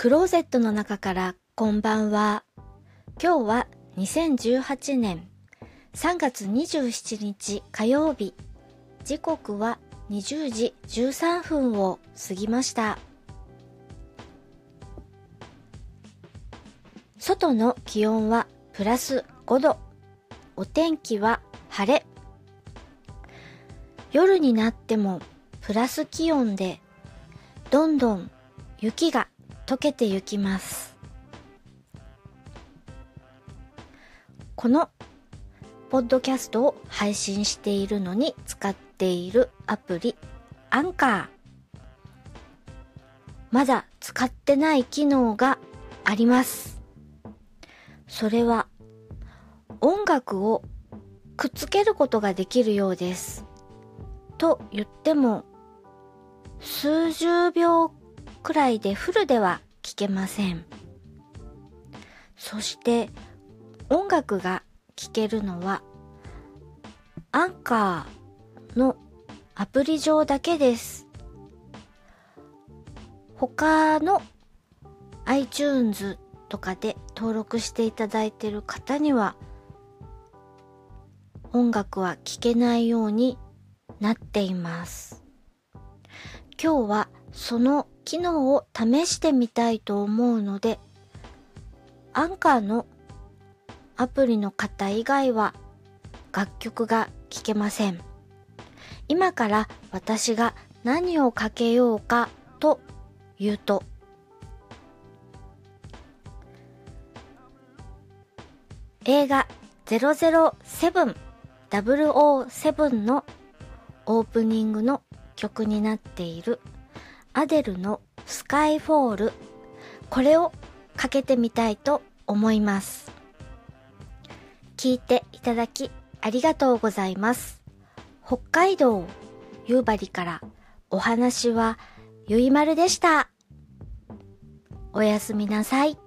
クローゼットの中からこんばんは。今日は2018年3月27日火曜日。時刻は20時13分を過ぎました。外の気温はプラス5度。お天気は晴れ。夜になってもプラス気温でどんどん雪が溶けてゆきます。このポッドキャストを配信しているのに使っているアプリアンカー。まだ使ってない機能があります。それは音楽をくっつけることができるようです。と言っても数十秒くらいでフルでは聴けません。そして音楽が聴けるのはアンカーのアプリ上だけです。他の iTunes とかで登録していただいている方には音楽は聴けないようになっています。今日はその機能を試してみたいと思うので、アンカーのアプリの方以外は楽曲が聴けません。今から私が何をかけようかというと、映画007 007のオープニングの曲になっているアデルのスカイフォールこれをかけてみたいと思います。聞いていただきありがとうございます。北海道夕張からお話はゆいまるでした。おやすみなさい。